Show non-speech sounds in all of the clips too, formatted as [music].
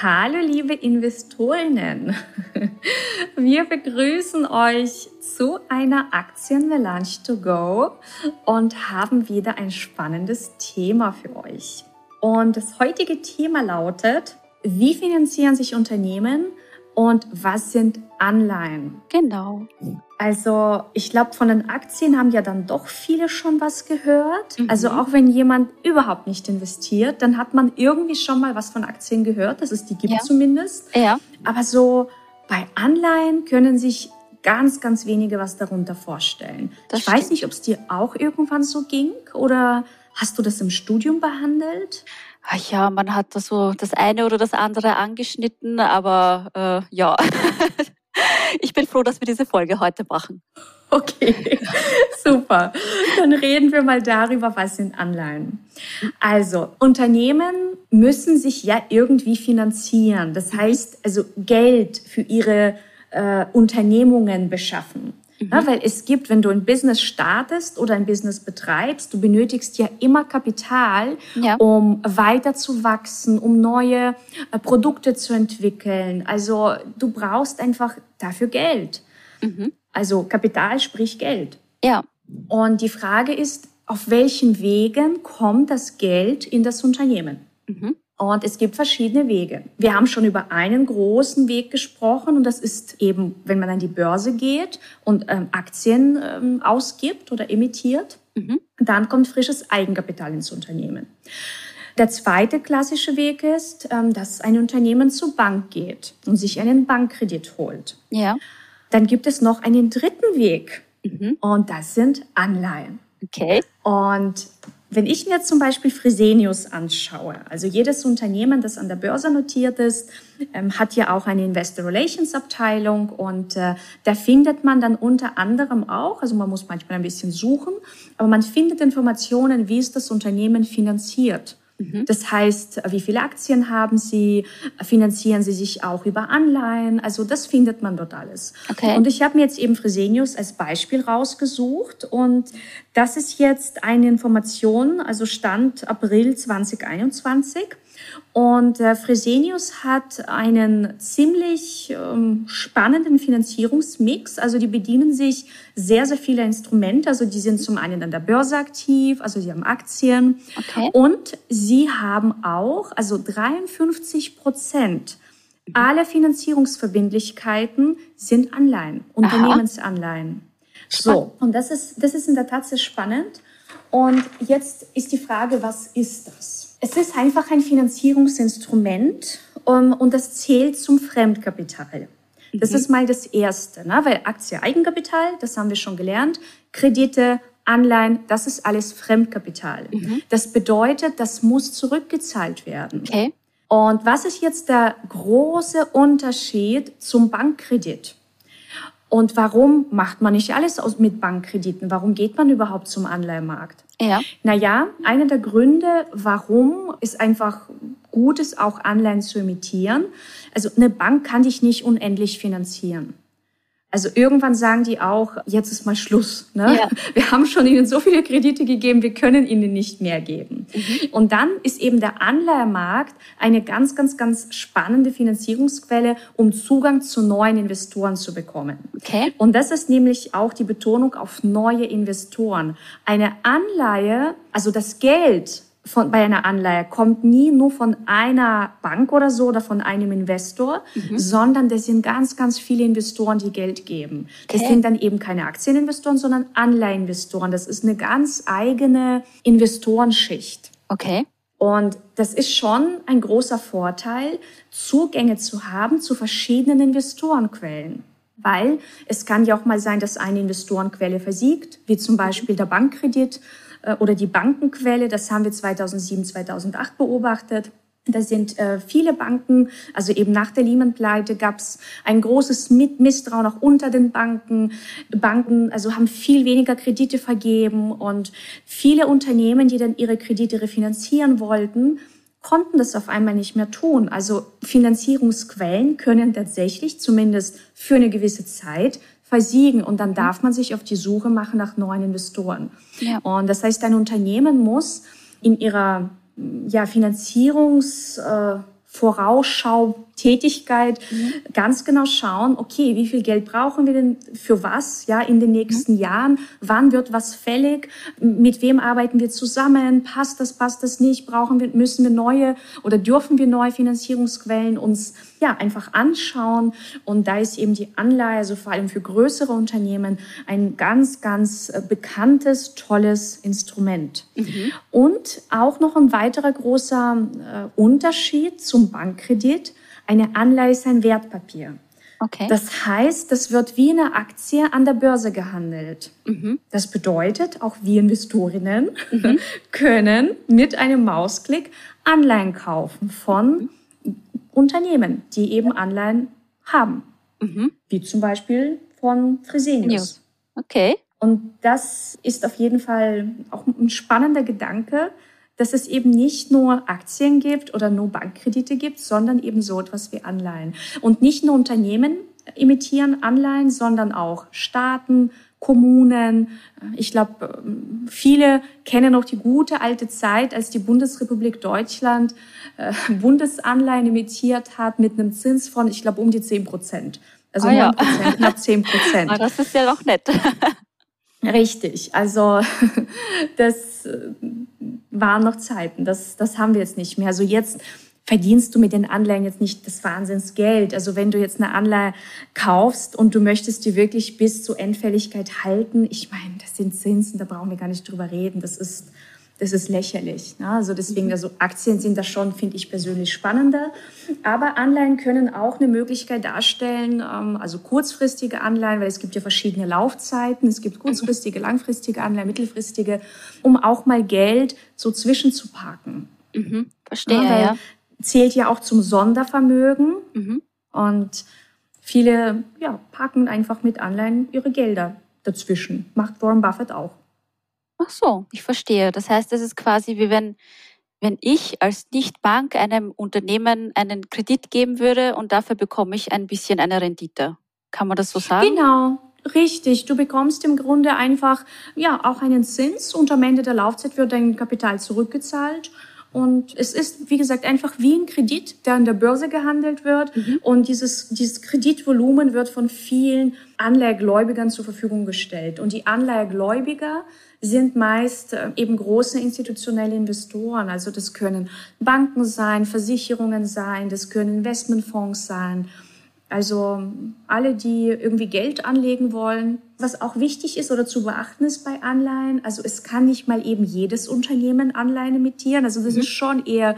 Hallo liebe Investorinnen, wir begrüßen euch zu einer Aktien-Melange to go und haben wieder ein spannendes Thema für euch. Und das heutige Thema lautet, wie finanzieren sich Unternehmen und was sind Anleihen? Genau. Also ich glaube, von den Aktien haben ja dann doch viele schon was gehört. Mhm. Also auch wenn jemand überhaupt nicht investiert, dann hat man irgendwie schon mal was von Aktien gehört, dass es die gibt ja. zumindest. Ja. Aber so bei Anleihen können sich ganz, ganz wenige was darunter vorstellen. Das ich stimmt. weiß nicht, ob es dir auch irgendwann so ging oder hast du das im Studium behandelt? Ach ja, man hat da so das eine oder das andere angeschnitten, aber äh, ja. [laughs] [laughs] ich bin froh, dass wir diese Folge heute machen. Okay, [laughs] super. Dann reden wir mal darüber, was sind Anleihen. Also, Unternehmen müssen sich ja irgendwie finanzieren. Das heißt, also Geld für ihre äh, Unternehmungen beschaffen. Mhm. Ja, weil es gibt, wenn du ein Business startest oder ein Business betreibst, du benötigst ja immer Kapital, ja. um weiter zu wachsen, um neue äh, Produkte zu entwickeln. Also du brauchst einfach dafür Geld. Mhm. Also Kapital sprich Geld. Ja. Und die Frage ist, auf welchen Wegen kommt das Geld in das Unternehmen? Mhm. Und es gibt verschiedene Wege. Wir haben schon über einen großen Weg gesprochen und das ist eben, wenn man an die Börse geht und ähm, Aktien ähm, ausgibt oder emittiert, mhm. dann kommt frisches Eigenkapital ins Unternehmen. Der zweite klassische Weg ist, ähm, dass ein Unternehmen zur Bank geht und sich einen Bankkredit holt. Ja. Dann gibt es noch einen dritten Weg mhm. und das sind Anleihen. Okay. Und wenn ich mir zum Beispiel Fresenius anschaue, also jedes Unternehmen, das an der Börse notiert ist, ähm, hat ja auch eine Investor Relations Abteilung und äh, da findet man dann unter anderem auch, also man muss manchmal ein bisschen suchen, aber man findet Informationen, wie ist das Unternehmen finanziert. Mhm. Das heißt, wie viele Aktien haben Sie? Finanzieren Sie sich auch über Anleihen? Also das findet man dort alles. Okay. Und ich habe mir jetzt eben Fresenius als Beispiel rausgesucht und das ist jetzt eine Information, also Stand April 2021. Und äh, Fresenius hat einen ziemlich ähm, spannenden Finanzierungsmix. Also die bedienen sich sehr, sehr viele Instrumente. Also die sind zum einen an der Börse aktiv, also sie haben Aktien. Okay. Und sie haben auch, also 53 Prozent aller Finanzierungsverbindlichkeiten sind Anleihen, Unternehmensanleihen. So, und das ist, das ist in der Tat sehr spannend. Und jetzt ist die Frage, was ist das? Es ist einfach ein Finanzierungsinstrument um, und das zählt zum Fremdkapital. Das mhm. ist mal das Erste, ne? weil Aktie, Eigenkapital, das haben wir schon gelernt, Kredite, Anleihen, das ist alles Fremdkapital. Mhm. Das bedeutet, das muss zurückgezahlt werden. Okay. Und was ist jetzt der große Unterschied zum Bankkredit? Und warum macht man nicht alles mit Bankkrediten? Warum geht man überhaupt zum Anleihemarkt? Ja. Naja, einer der Gründe, warum ist einfach gut ist, auch Anleihen zu emittieren. Also eine Bank kann dich nicht unendlich finanzieren. Also irgendwann sagen die auch, jetzt ist mal Schluss. Ne? Ja. [laughs] Wir haben schon ihnen so viele Kredite gegeben, wir können ihnen nicht mehr geben. Mhm. Und dann ist eben der Anleihemarkt eine ganz, ganz, ganz spannende Finanzierungsquelle, um Zugang zu neuen Investoren zu bekommen. Okay. Und das ist nämlich auch die Betonung auf neue Investoren. Eine Anleihe, also das Geld, von, bei einer Anleihe kommt nie nur von einer Bank oder so oder von einem Investor, mhm. sondern das sind ganz, ganz viele Investoren, die Geld geben. Das okay. sind dann eben keine Aktieninvestoren, sondern Anleiheinvestoren. Das ist eine ganz eigene Investorenschicht. Okay. Und das ist schon ein großer Vorteil, Zugänge zu haben zu verschiedenen Investorenquellen. Weil es kann ja auch mal sein, dass eine Investorenquelle versiegt, wie zum Beispiel der Bankkredit oder die Bankenquelle. Das haben wir 2007, 2008 beobachtet. Da sind äh, viele Banken, also eben nach der Lehman-Pleite gab es ein großes Misstrauen auch unter den Banken. Banken also haben viel weniger Kredite vergeben und viele Unternehmen, die dann ihre Kredite refinanzieren wollten, konnten das auf einmal nicht mehr tun. Also Finanzierungsquellen können tatsächlich zumindest für eine gewisse Zeit versiegen und dann darf man sich auf die Suche machen nach neuen Investoren. Ja. Und das heißt, ein Unternehmen muss in ihrer ja, Finanzierungsvorausschau äh, Tätigkeit mhm. ganz genau schauen, okay, wie viel Geld brauchen wir denn für was, ja, in den nächsten mhm. Jahren? Wann wird was fällig? Mit wem arbeiten wir zusammen? Passt das, passt das nicht? Brauchen wir, müssen wir neue oder dürfen wir neue Finanzierungsquellen uns, ja, einfach anschauen? Und da ist eben die Anleihe, also vor allem für größere Unternehmen, ein ganz, ganz äh, bekanntes, tolles Instrument. Mhm. Und auch noch ein weiterer großer äh, Unterschied zum Bankkredit eine Anleihe ist ein Wertpapier. Okay. Das heißt, das wird wie eine Aktie an der Börse gehandelt. Mhm. Das bedeutet, auch wir Investorinnen mhm. [laughs] können mit einem Mausklick Anleihen kaufen von mhm. Unternehmen, die eben Anleihen haben. Mhm. Wie zum Beispiel von Fresenius. Okay. Und das ist auf jeden Fall auch ein spannender Gedanke, dass es eben nicht nur Aktien gibt oder nur Bankkredite gibt, sondern eben so etwas wie Anleihen. Und nicht nur Unternehmen imitieren Anleihen, sondern auch Staaten, Kommunen. Ich glaube, viele kennen noch die gute alte Zeit, als die Bundesrepublik Deutschland äh, Bundesanleihen imitiert hat mit einem Zins von, ich glaube, um die 10 Prozent. Also oh ja. 9 Prozent, knapp 10 [laughs] Prozent. Ah, das ist ja doch nett. Richtig, also [laughs] das äh, waren noch Zeiten, das, das haben wir jetzt nicht mehr. Also jetzt verdienst du mit den Anleihen jetzt nicht das Wahnsinnsgeld. Also wenn du jetzt eine Anleihe kaufst und du möchtest die wirklich bis zur Endfälligkeit halten, ich meine, das sind Zinsen, da brauchen wir gar nicht drüber reden. Das ist das ist lächerlich. Ne? Also deswegen, mhm. also Aktien sind da schon, finde ich persönlich spannender. Aber Anleihen können auch eine Möglichkeit darstellen, ähm, also kurzfristige Anleihen, weil es gibt ja verschiedene Laufzeiten. Es gibt kurzfristige, langfristige Anleihen, mittelfristige, um auch mal Geld so zwischenzuparken. Mhm. Verstehe, ja, ja. Zählt ja auch zum Sondervermögen. Mhm. Und viele ja, parken einfach mit Anleihen ihre Gelder dazwischen. Macht Warren Buffett auch. Ach so, ich verstehe. Das heißt, es ist quasi wie wenn, wenn ich als Nichtbank einem Unternehmen einen Kredit geben würde und dafür bekomme ich ein bisschen eine Rendite. Kann man das so sagen? Genau. Richtig, du bekommst im Grunde einfach ja auch einen Zins und am Ende der Laufzeit wird dein Kapital zurückgezahlt und es ist, wie gesagt, einfach wie ein Kredit, der an der Börse gehandelt wird. Mhm. Und dieses, dieses Kreditvolumen wird von vielen Anleihegläubigern zur Verfügung gestellt. Und die Anleihegläubiger sind meist äh, eben große institutionelle Investoren. Also das können Banken sein, Versicherungen sein, das können Investmentfonds sein. Also alle, die irgendwie Geld anlegen wollen. Was auch wichtig ist oder zu beachten ist bei Anleihen, also es kann nicht mal eben jedes Unternehmen Anleihen emittieren. Also das mhm. ist schon eher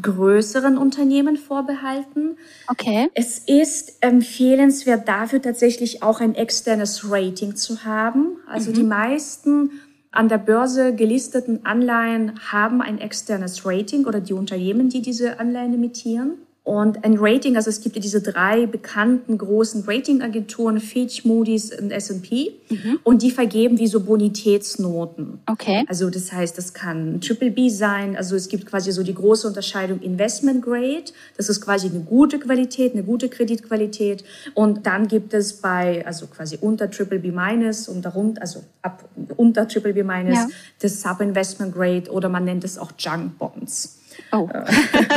größeren Unternehmen vorbehalten. Okay. Es ist empfehlenswert dafür tatsächlich auch ein externes Rating zu haben. Also mhm. die meisten an der Börse gelisteten Anleihen haben ein externes Rating oder die Unternehmen, die diese Anleihen emittieren. Und ein Rating, also es gibt ja diese drei bekannten großen Ratingagenturen, Fitch, Moody's und S&P, mhm. und die vergeben wie so Bonitätsnoten. Okay. Also das heißt, das kann Triple B sein, also es gibt quasi so die große Unterscheidung Investment Grade, das ist quasi eine gute Qualität, eine gute Kreditqualität, und dann gibt es bei, also quasi unter Triple B minus und darunter, also ab unter Triple B minus, ja. das Sub-Investment Grade oder man nennt es auch Junk Bonds. Oh.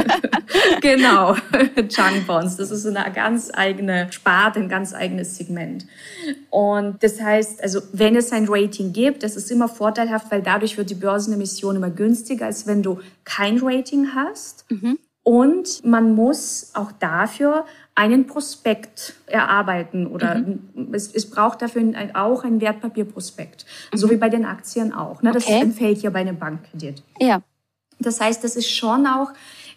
[laughs] genau, [laughs] Junk Bonds. Das ist eine ganz eigene Sparte, ein ganz eigenes Segment. Und das heißt, also wenn es ein Rating gibt, das ist immer vorteilhaft, weil dadurch wird die Börsenemission immer günstiger, als wenn du kein Rating hast. Mhm. Und man muss auch dafür einen Prospekt erarbeiten oder mhm. es, es, braucht dafür ein, auch ein Wertpapierprospekt, mhm. so wie bei den Aktien auch. Ne? Das okay. empfällt ja bei einem Bankkredit. Ja. Das heißt, das ist schon auch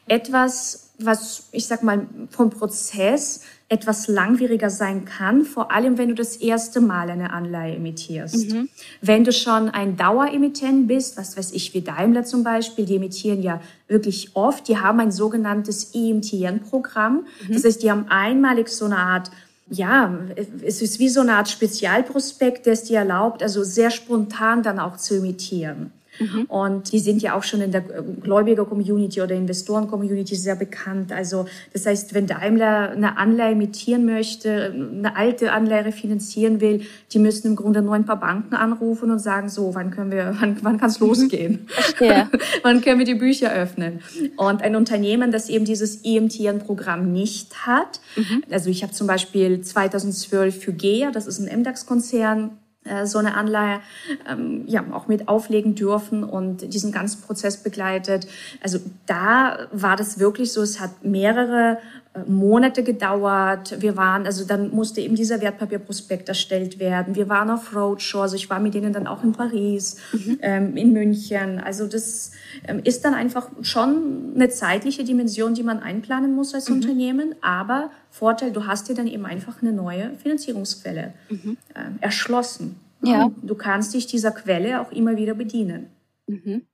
etwas, was ich sag mal vom Prozess etwas langwieriger sein kann, vor allem wenn du das erste Mal eine Anleihe emittierst. Mhm. Wenn du schon ein Daueremittent bist, was weiß ich, wie Daimler zum Beispiel, die emittieren ja wirklich oft, die haben ein sogenanntes EMTN-Programm. Mhm. Das heißt, die haben einmalig so eine Art ja, es ist wie so eine Art Spezialprospekt, der es dir erlaubt, also sehr spontan dann auch zu emittieren. Mhm. Und die sind ja auch schon in der Gläubiger-Community oder Investoren-Community sehr bekannt. Also das heißt, wenn Daimler eine Anleihe emittieren möchte, eine alte Anleihe refinanzieren will, die müssen im Grunde nur ein paar Banken anrufen und sagen, so, wann können wir, [laughs] wann, wann kann es mhm. losgehen? Ja. [laughs] wann können wir die Bücher öffnen? Und ein Unternehmen, das eben dieses EMTN-Programm nicht hat, mhm. also ich habe zum Beispiel 2012 für GEA, das ist ein MDAX-Konzern, äh, so eine Anleihe ähm, ja auch mit auflegen dürfen und diesen ganzen Prozess begleitet. Also da war das wirklich so, es hat mehrere äh, Monate gedauert. Wir waren, also dann musste eben dieser Wertpapierprospekt erstellt werden. Wir waren auf Roadshow, also ich war mit denen dann auch in Paris, mhm. ähm, in München. Also das ähm, ist dann einfach schon eine zeitliche Dimension, die man einplanen muss als mhm. Unternehmen. Aber Vorteil, du hast dir dann eben einfach eine neue Finanzierungsquelle mhm. ähm, erschlossen. Ja. Du kannst dich dieser Quelle auch immer wieder bedienen. Mhm.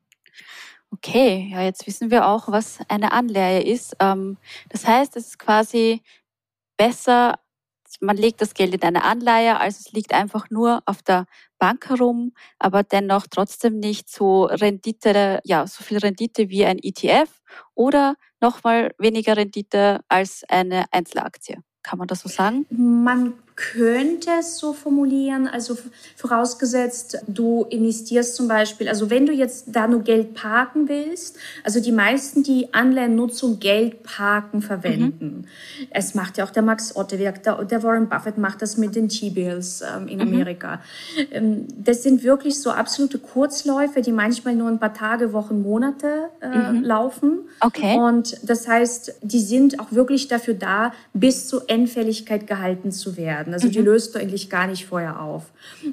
Okay, ja, jetzt wissen wir auch, was eine Anleihe ist. Ähm, das heißt, es ist quasi besser, man legt das Geld in eine Anleihe, als es liegt einfach nur auf der Bank herum, aber dennoch trotzdem nicht so Rendite, ja, so viel Rendite wie ein ETF oder nochmal weniger Rendite als eine Einzelaktie. Kann man das so sagen? Man könnte es so formulieren, also vorausgesetzt, du investierst zum Beispiel, also wenn du jetzt da nur Geld parken willst, also die meisten, die Anleihennutzung Geld parken verwenden. Mhm. Es macht ja auch der Max Ottewerk, der, der Warren Buffett macht das mit den T-Bills ähm, in mhm. Amerika. Ähm, das sind wirklich so absolute Kurzläufe, die manchmal nur ein paar Tage, Wochen, Monate äh, mhm. laufen. Okay. Und das heißt, die sind auch wirklich dafür da, bis zur Endfälligkeit gehalten zu werden werden. Also die mhm. löst du eigentlich gar nicht vorher auf.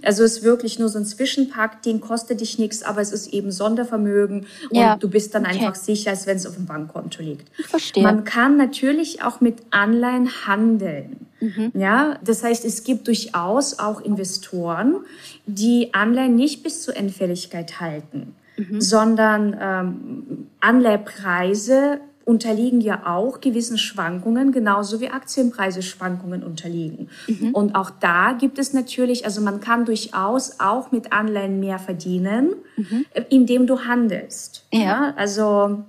Also es ist wirklich nur so ein Zwischenpack, den kostet dich nichts, aber es ist eben Sondervermögen und ja. du bist dann okay. einfach sicher, als wenn es auf dem Bankkonto liegt. Ich verstehe. Man kann natürlich auch mit Anleihen handeln. Mhm. Ja, das heißt, es gibt durchaus auch Investoren, die Anleihen nicht bis zur Endfälligkeit halten, mhm. sondern ähm, Anleihpreise unterliegen ja auch gewissen Schwankungen, genauso wie Aktienpreise Schwankungen unterliegen. Mhm. Und auch da gibt es natürlich, also man kann durchaus auch mit Anleihen mehr verdienen, mhm. indem du handelst. Ja. ja. Also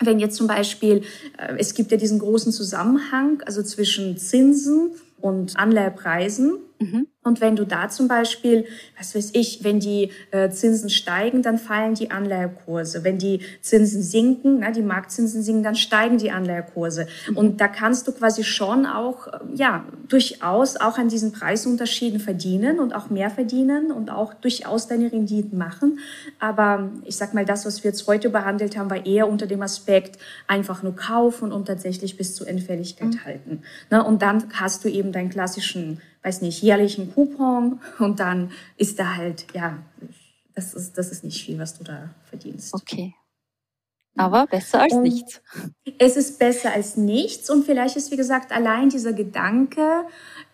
wenn jetzt zum Beispiel, äh, es gibt ja diesen großen Zusammenhang, also zwischen Zinsen und Anleihepreisen. Mhm. Und wenn du da zum Beispiel, was weiß ich, wenn die äh, Zinsen steigen, dann fallen die Anleihekurse. Wenn die Zinsen sinken, na, die Marktzinsen sinken, dann steigen die Anleihekurse. Mhm. Und da kannst du quasi schon auch, äh, ja, durchaus auch an diesen Preisunterschieden verdienen und auch mehr verdienen und auch durchaus deine Renditen machen. Aber ich sag mal, das, was wir jetzt heute behandelt haben, war eher unter dem Aspekt einfach nur kaufen und tatsächlich bis zur Endfälligkeit mhm. halten. Na, und dann hast du eben deinen klassischen weiß nicht, jährlichen Coupon und dann ist da halt, ja, das ist, das ist nicht viel, was du da verdienst. Okay. Aber besser als und nichts. Es ist besser als nichts und vielleicht ist, wie gesagt, allein dieser Gedanke,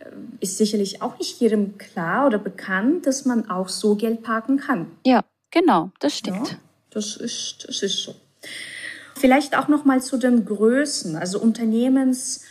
äh, ist sicherlich auch nicht jedem klar oder bekannt, dass man auch so Geld parken kann. Ja, genau, das stimmt. Ja, das ist, das ist so. Vielleicht auch noch mal zu den Größen, also Unternehmens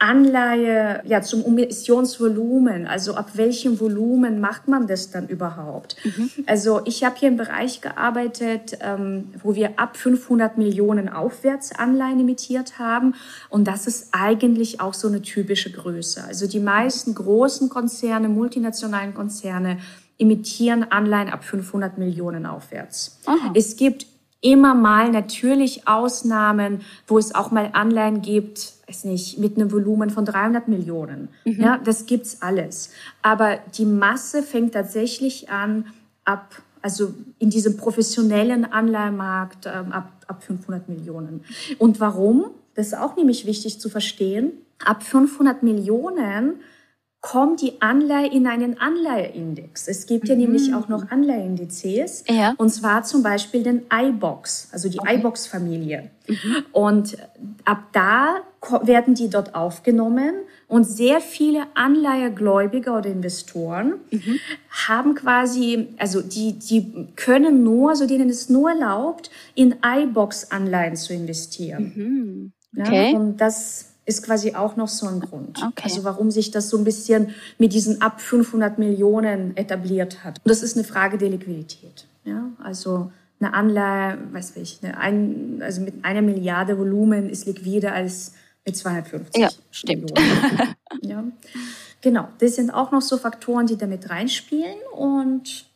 Anleihe ja, zum Emissionsvolumen, also ab welchem Volumen macht man das dann überhaupt? Mhm. Also ich habe hier im Bereich gearbeitet, ähm, wo wir ab 500 Millionen aufwärts Anleihen emittiert haben und das ist eigentlich auch so eine typische Größe. Also die meisten großen Konzerne, multinationalen Konzerne emittieren Anleihen ab 500 Millionen aufwärts. Aha. Es gibt immer mal natürlich Ausnahmen, wo es auch mal Anleihen gibt, weiß nicht, mit einem Volumen von 300 Millionen. Mhm. Ja, das gibt's alles. Aber die Masse fängt tatsächlich an ab, also in diesem professionellen Anleihemarkt ähm, ab, ab 500 Millionen. Und warum? Das ist auch nämlich wichtig zu verstehen. Ab 500 Millionen kommt die Anleihe in einen Anleiheindex. Es gibt ja mhm. nämlich auch noch Anleiheindizes. Ja. Und zwar zum Beispiel den iBox, also die okay. iBox-Familie. Mhm. Und ab da werden die dort aufgenommen und sehr viele Anleihegläubiger oder Investoren mhm. haben quasi, also die, die können nur, also denen ist nur erlaubt, in iBox-Anleihen zu investieren. Mhm. Okay. Ja, und das ist quasi auch noch so ein Grund. Okay. Also warum sich das so ein bisschen mit diesen ab 500 Millionen etabliert hat. Und das ist eine Frage der Liquidität. Ja? Also eine Anleihe, weiß ich, eine ein, also mit einer Milliarde Volumen ist liquider als mit 250 ja, stimmt. Millionen. [laughs] ja, genau. Das sind auch noch so Faktoren, die damit reinspielen und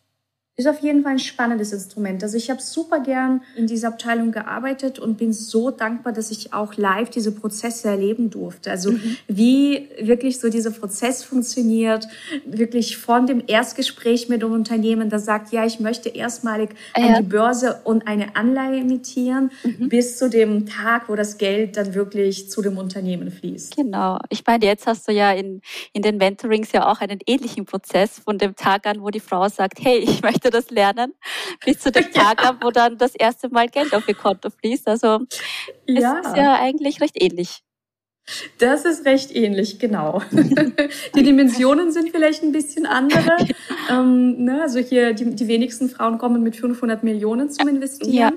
ist auf jeden Fall ein spannendes Instrument. Also ich habe super gern in dieser Abteilung gearbeitet und bin so dankbar, dass ich auch live diese Prozesse erleben durfte. Also mhm. wie wirklich so dieser Prozess funktioniert, wirklich von dem Erstgespräch mit dem Unternehmen, das sagt, ja, ich möchte erstmalig ja. an die Börse und eine Anleihe emittieren, mhm. bis zu dem Tag, wo das Geld dann wirklich zu dem Unternehmen fließt. Genau. Ich meine, jetzt hast du ja in, in den Mentorings ja auch einen ähnlichen Prozess von dem Tag an, wo die Frau sagt, hey, ich [laughs] möchte möchte das lernen, bis zu dem [laughs] Tag ja. ab, wo dann das erste Mal Geld auf ihr Konto fließt. Also ja. es ist ja eigentlich recht ähnlich. Das ist recht ähnlich, genau. [laughs] die Dimensionen sind vielleicht ein bisschen andere. [laughs] ähm, ne, also hier, die, die wenigsten Frauen kommen mit 500 Millionen zum Investieren. Ja.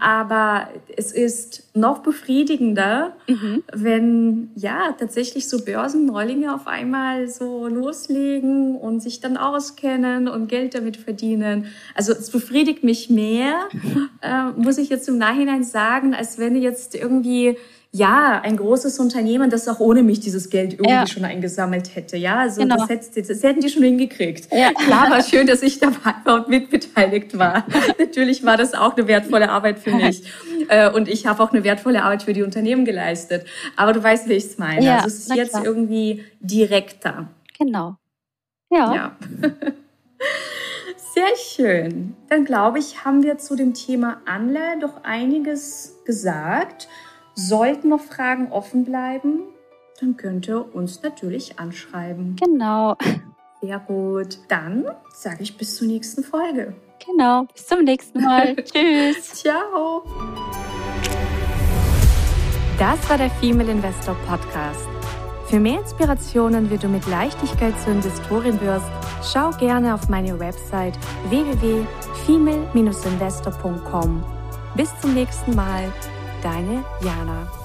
Aber es ist noch befriedigender, mhm. wenn ja tatsächlich so Börsenneulinge auf einmal so loslegen und sich dann auskennen und Geld damit verdienen. Also es befriedigt mich mehr, [laughs] äh, muss ich jetzt im Nachhinein sagen, als wenn jetzt irgendwie ja, ein großes Unternehmen, das auch ohne mich dieses Geld irgendwie ja. schon eingesammelt hätte. Ja, also genau. das, hätte, das, hätten die schon hingekriegt. Ja. Klar war schön, dass ich dabei war und mitbeteiligt war. [laughs] Natürlich war das auch eine wertvolle Arbeit für mich. Äh, und ich habe auch eine wertvolle Arbeit für die Unternehmen geleistet. Aber du weißt, wie ich es meine. Ja, also es ist jetzt klar. irgendwie direkter. Genau. Ja. ja. [laughs] Sehr schön. Dann glaube ich, haben wir zu dem Thema Anleihe doch einiges gesagt. Sollten noch Fragen offen bleiben, dann könnt ihr uns natürlich anschreiben. Genau. Sehr gut. Dann sage ich bis zur nächsten Folge. Genau. Bis zum nächsten Mal. [laughs] Tschüss. Ciao. Das war der Female Investor Podcast. Für mehr Inspirationen, wie du mit Leichtigkeit zur Investorin wirst, schau gerne auf meine Website www.female-investor.com. Bis zum nächsten Mal deine Jana.